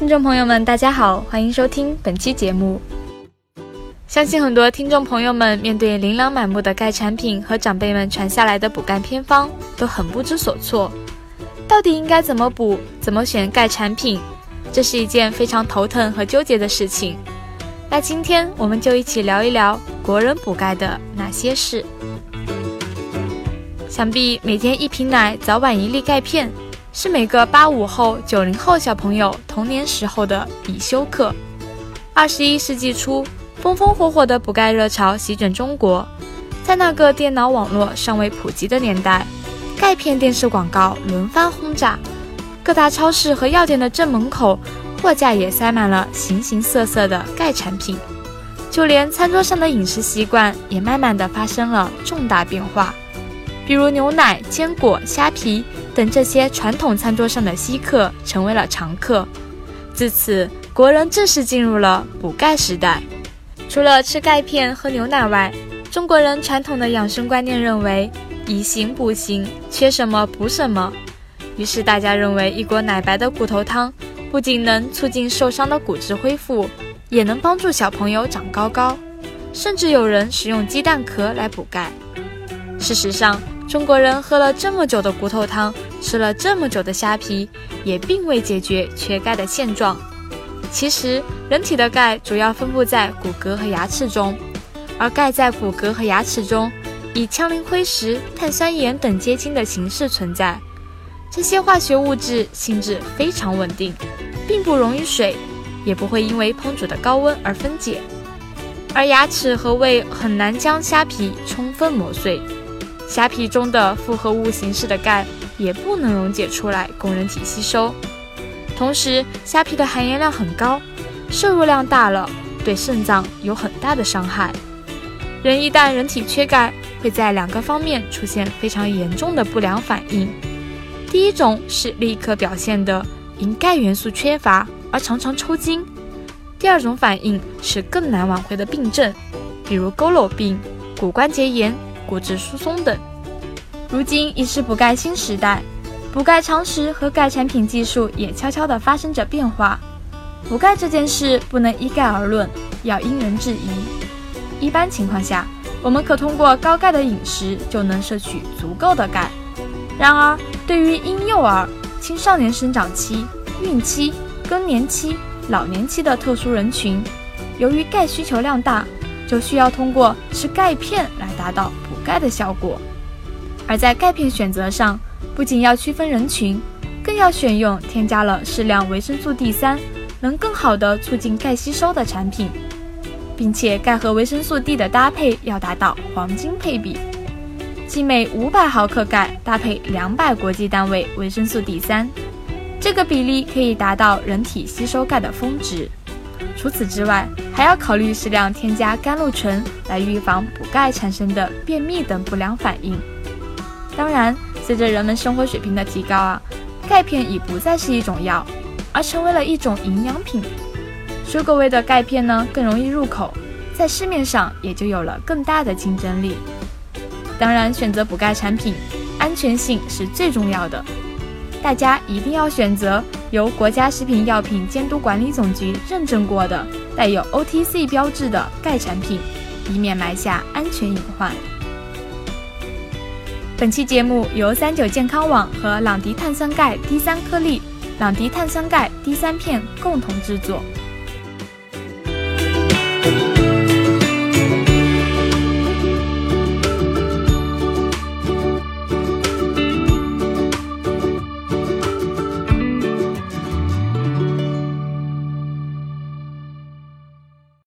听众朋友们，大家好，欢迎收听本期节目。相信很多听众朋友们面对琳琅满目的钙产品和长辈们传下来的补钙偏方，都很不知所措。到底应该怎么补？怎么选钙产品？这是一件非常头疼和纠结的事情。那今天我们就一起聊一聊国人补钙的哪些事。想必每天一瓶奶，早晚一粒钙片。是每个八五后、九零后小朋友童年时候的必修课。二十一世纪初，风风火火的补钙热潮席卷中国。在那个电脑网络尚未普及的年代，钙片电视广告轮番轰炸，各大超市和药店的正门口，货架也塞满了形形色色的钙产品。就连餐桌上的饮食习惯也慢慢的发生了重大变化，比如牛奶、坚果、虾皮。等这些传统餐桌上的稀客成为了常客，自此国人正式进入了补钙时代。除了吃钙片、喝牛奶外，中国人传统的养生观念认为以形补形，缺什么补什么。于是大家认为一锅奶白的骨头汤不仅能促进受伤的骨质恢复，也能帮助小朋友长高高。甚至有人使用鸡蛋壳来补钙。事实上，中国人喝了这么久的骨头汤，吃了这么久的虾皮，也并未解决缺钙的现状。其实，人体的钙主要分布在骨骼和牙齿中，而钙在骨骼和牙齿中以羟磷灰石、碳酸盐等结晶的形式存在。这些化学物质性质非常稳定，并不溶于水，也不会因为烹煮的高温而分解。而牙齿和胃很难将虾皮充分磨碎。虾皮中的复合物形式的钙也不能溶解出来供人体吸收，同时虾皮的含盐量很高，摄入量大了对肾脏有很大的伤害。人一旦人体缺钙，会在两个方面出现非常严重的不良反应。第一种是立刻表现的因钙元素缺乏而常常抽筋；第二种反应是更难挽回的病症，比如佝偻病、骨关节炎。骨质疏松等。如今已是补钙新时代，补钙常识和钙产品技术也悄悄地发生着变化。补钙这件事不能一概而论，要因人制宜。一般情况下，我们可通过高钙的饮食就能摄取足够的钙。然而，对于婴幼儿、青少年生长期、孕期、更年期、老年期的特殊人群，由于钙需求量大，就需要通过吃钙片来达到补。钙的效果，而在钙片选择上，不仅要区分人群，更要选用添加了适量维生素 D 三，能更好的促进钙吸收的产品，并且钙和维生素 D 的搭配要达到黄金配比，即每五百毫克钙搭配两百国际单位维生素 D 三，这个比例可以达到人体吸收钙的峰值。除此之外，还要考虑适量添加甘露醇，来预防补钙产生的便秘等不良反应。当然，随着人们生活水平的提高啊，钙片已不再是一种药，而成为了一种营养品。水果味的钙片呢，更容易入口，在市面上也就有了更大的竞争力。当然，选择补钙产品，安全性是最重要的。大家一定要选择由国家食品药品监督管理总局认证过的、带有 OTC 标志的钙产品，以免埋下安全隐患。本期节目由三九健康网和朗迪碳酸钙 D 三颗粒、朗迪碳酸钙 D 三片共同制作。